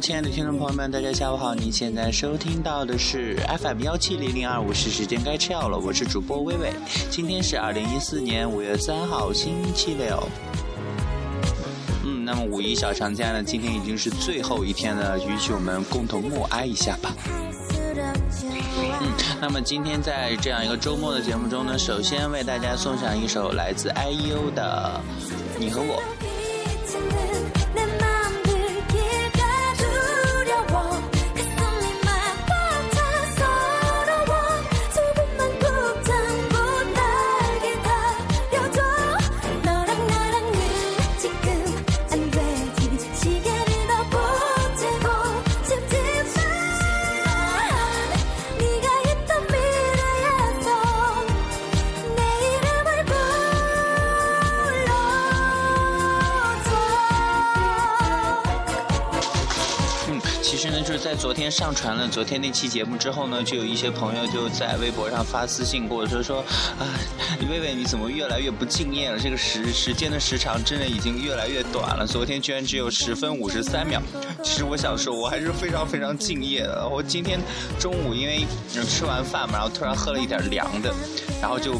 亲爱的听众朋友们，大家下午好！你现在收听到的是 FM 幺七零零二五，是时间该吃药了。我是主播微微，今天是二零一四年五月三号，星期六。嗯，那么五一小长假呢，今天已经是最后一天了，允许我们共同默哀一下吧。嗯，那么今天在这样一个周末的节目中呢，首先为大家送上一首来自 IU 的《你和我》。昨天上传了昨天那期节目之后呢，就有一些朋友就在微博上发私信过，说说啊，薇薇你怎么越来越不敬业了？这个时时间的时长真的已经越来越短了。昨天居然只有十分五十三秒。其实我想说，我还是非常非常敬业的。我今天中午因为吃完饭嘛，然后突然喝了一点凉的，然后就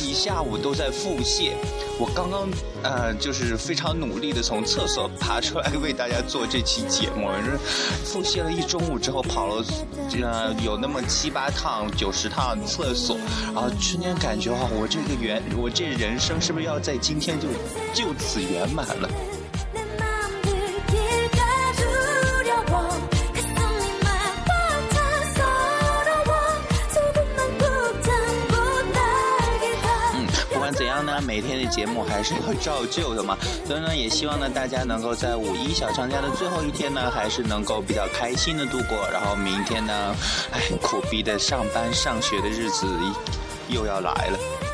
一下午都在腹泻。我刚刚呃就是非常努力的从厕所爬出来为大家做这期节目，是腹泻了一中午之后跑了呃有那么七八趟九十趟厕所，然后瞬间感觉啊我这个圆我这人生是不是要在今天就就此圆满了？每天的节目还是要照旧的嘛，所以呢，也希望呢大家能够在五一小长假的最后一天呢，还是能够比较开心的度过。然后明天呢，哎，苦逼的上班上学的日子又要来了。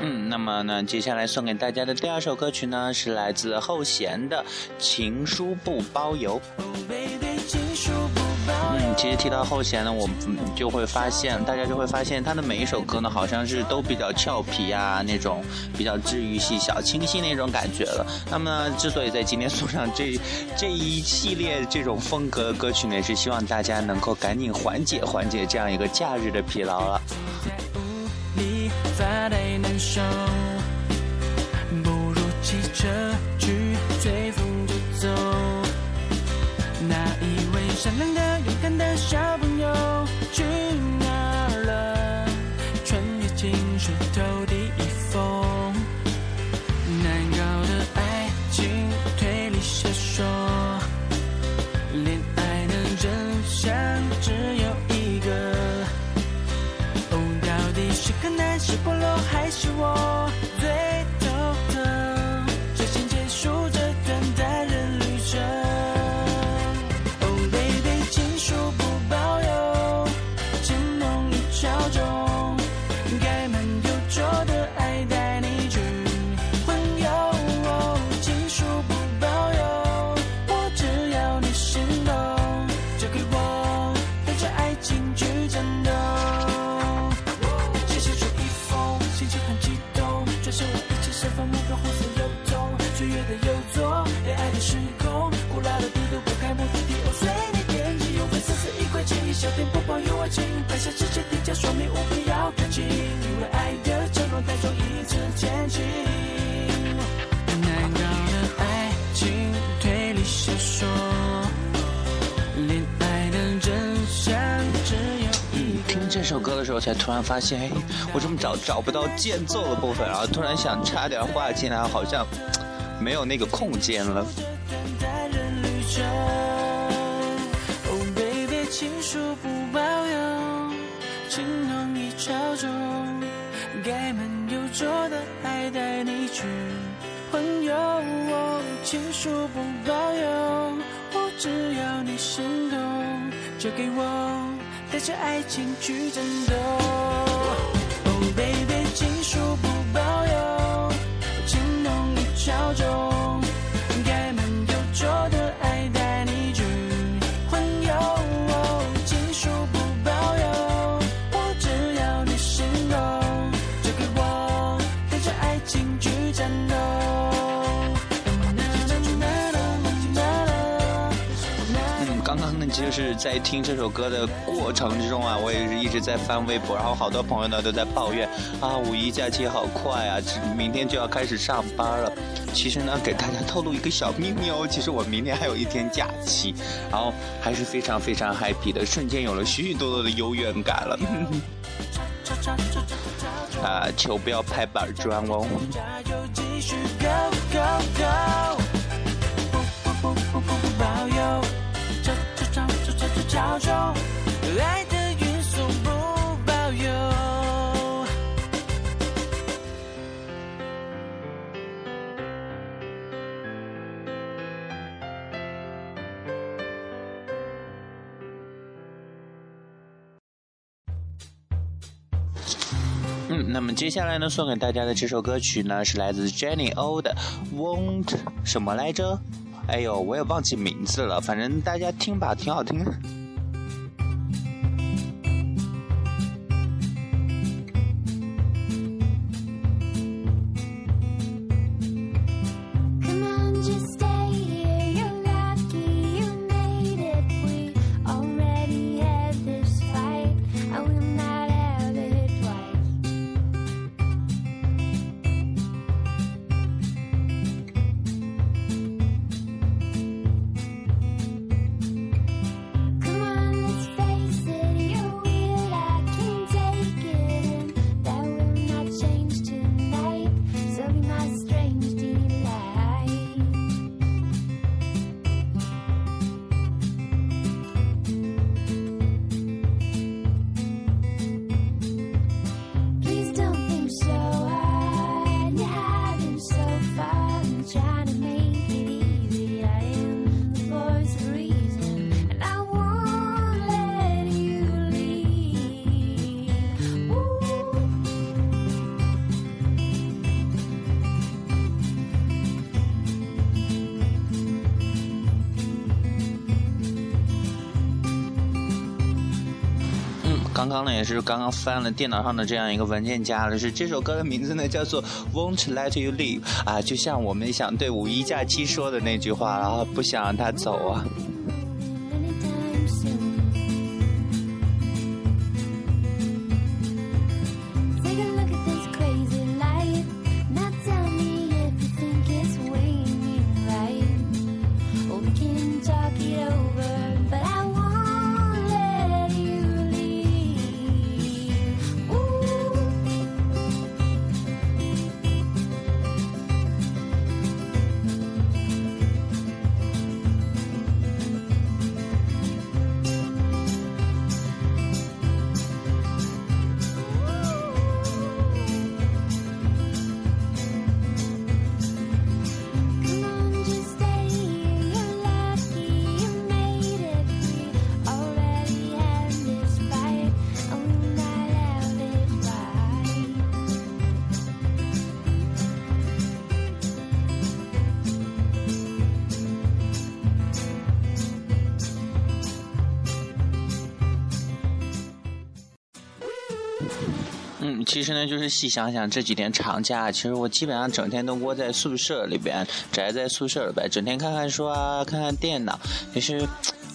嗯，那么呢，接下来送给大家的第二首歌曲呢，是来自后弦的《情书不包邮》。嗯，其实提到后弦呢，我就会发现，大家就会发现，他的每一首歌呢，好像是都比较俏皮啊，那种比较治愈系、小清新那种感觉了。那么，之所以在今天送上这这一系列这种风格的歌曲呢，也是希望大家能够赶紧缓解缓解这样一个假日的疲劳了。发呆难受，不如骑车去吹风就走。那一位善良的、勇敢的小朋友去是菠萝还是我小店不包邮外请拍下之前定价说明，务必要看清，因为爱的承诺，带走一次前进。难搞的爱情推理小说，恋爱的真相只有一。听这首歌的时候，才突然发现，哎，我怎么找找不到间奏的部分？然后突然想插点话进来，好像没有那个空间了。情书不保邮，情浓意潮中，盖满邮戳的爱带你去环游。哦情书不保邮，我只要你心动，就给我带着爱情去战斗。Oh baby，情书不保邮，情浓意潮中。在听这首歌的过程之中啊，我也是一直在翻微博，然后好多朋友呢都在抱怨啊，五一假期好快啊，明天就要开始上班了。其实呢，给大家透露一个小秘密哦，其实我明天还有一天假期，然后还是非常非常 happy 的，瞬间有了许许多多的优越感了。啊，求不要拍板砖哦。加油继续 go, go, go 这这潮中，爱的运送不保佑。嗯，那么接下来呢，送给大家的这首歌曲呢，是来自 Jenny O 的 Won't 什么来着？哎呦，我也忘记名字了，反正大家听吧，挺好听也是刚刚翻了电脑上的这样一个文件夹了，是这首歌的名字呢叫做 Won't Let You Leave 啊，就像我们想对五一假期说的那句话然后，不想让他走啊。其实呢，就是细想想这几天长假，其实我基本上整天都窝在宿舍里边，宅在宿舍里边，整天看看书啊，看看电脑，其实。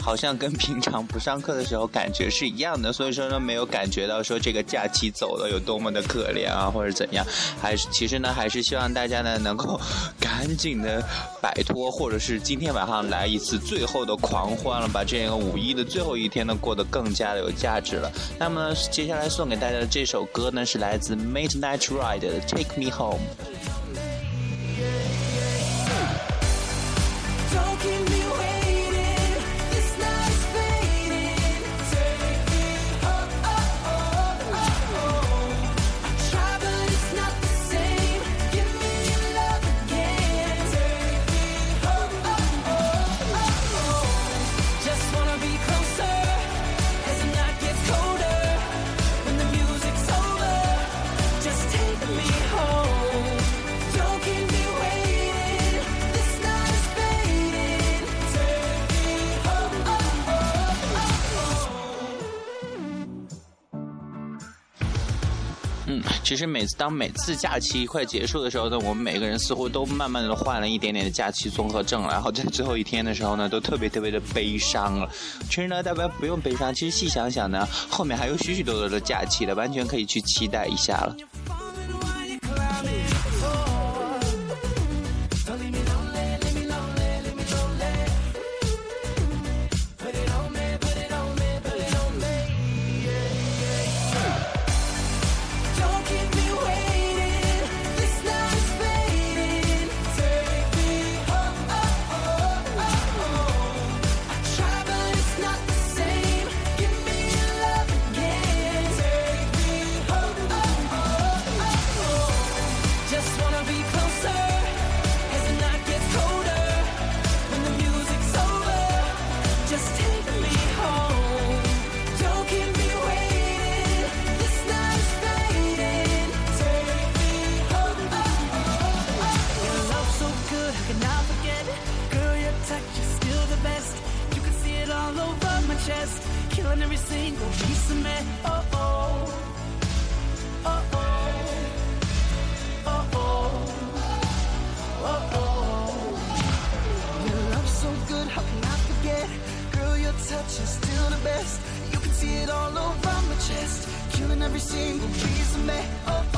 好像跟平常不上课的时候感觉是一样的，所以说呢，没有感觉到说这个假期走的有多么的可怜啊，或者怎样，还是其实呢，还是希望大家呢能够赶紧的摆脱，或者是今天晚上来一次最后的狂欢了，把这个五一的最后一天呢过得更加的有价值了。那么呢，接下来送给大家的这首歌呢是来自 Midnight Ride 的 Take Me Home。其实每次当每次假期快结束的时候呢，我们每个人似乎都慢慢的患了一点点的假期综合症，然后在最后一天的时候呢，都特别特别的悲伤了。其实呢，大家不用悲伤，其实细想想呢，后面还有许许多多的假期的，完全可以去期待一下了。Still the best. You can see it all over my chest, killing every single piece of me. Oh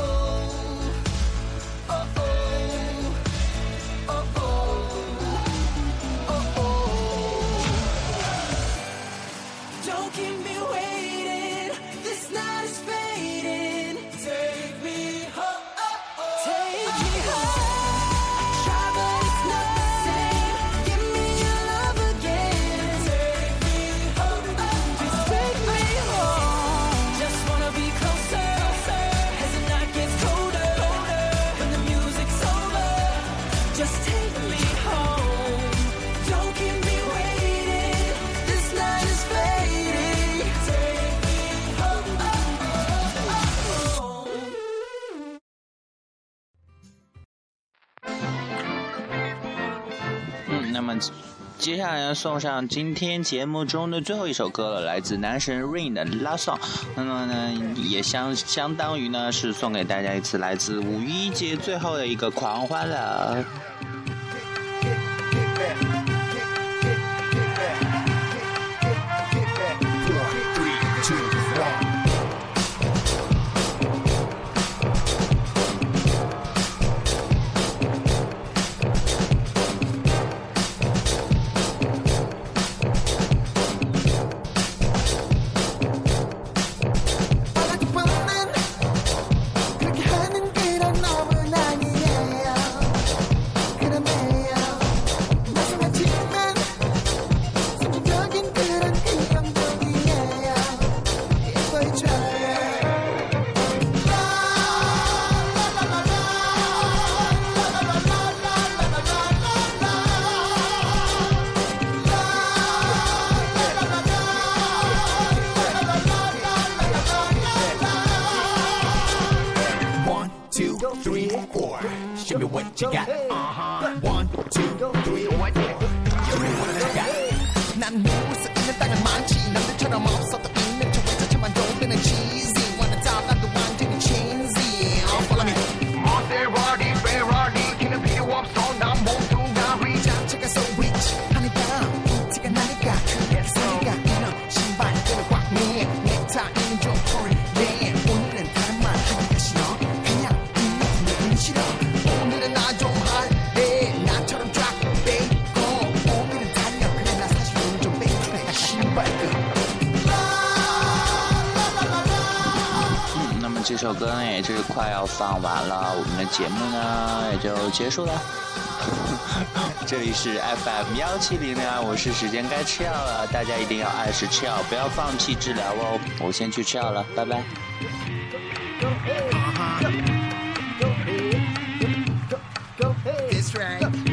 接下来要，送上今天节目中的最后一首歌了，来自男神 Rain 的《Love Song》。那么呢，也相相当于呢是送给大家一次来自五一节最后的一个狂欢了。Three, four. Show me what you got. Uh-huh. One, two, 嗯那么这首歌呢也就是快要放完了。我们的节目呢也就结束了。这里是 fm 幺七零零二我是时间该吃药了。大家一定要按时吃药不要放弃治疗哦。我先去吃药了拜拜。Right.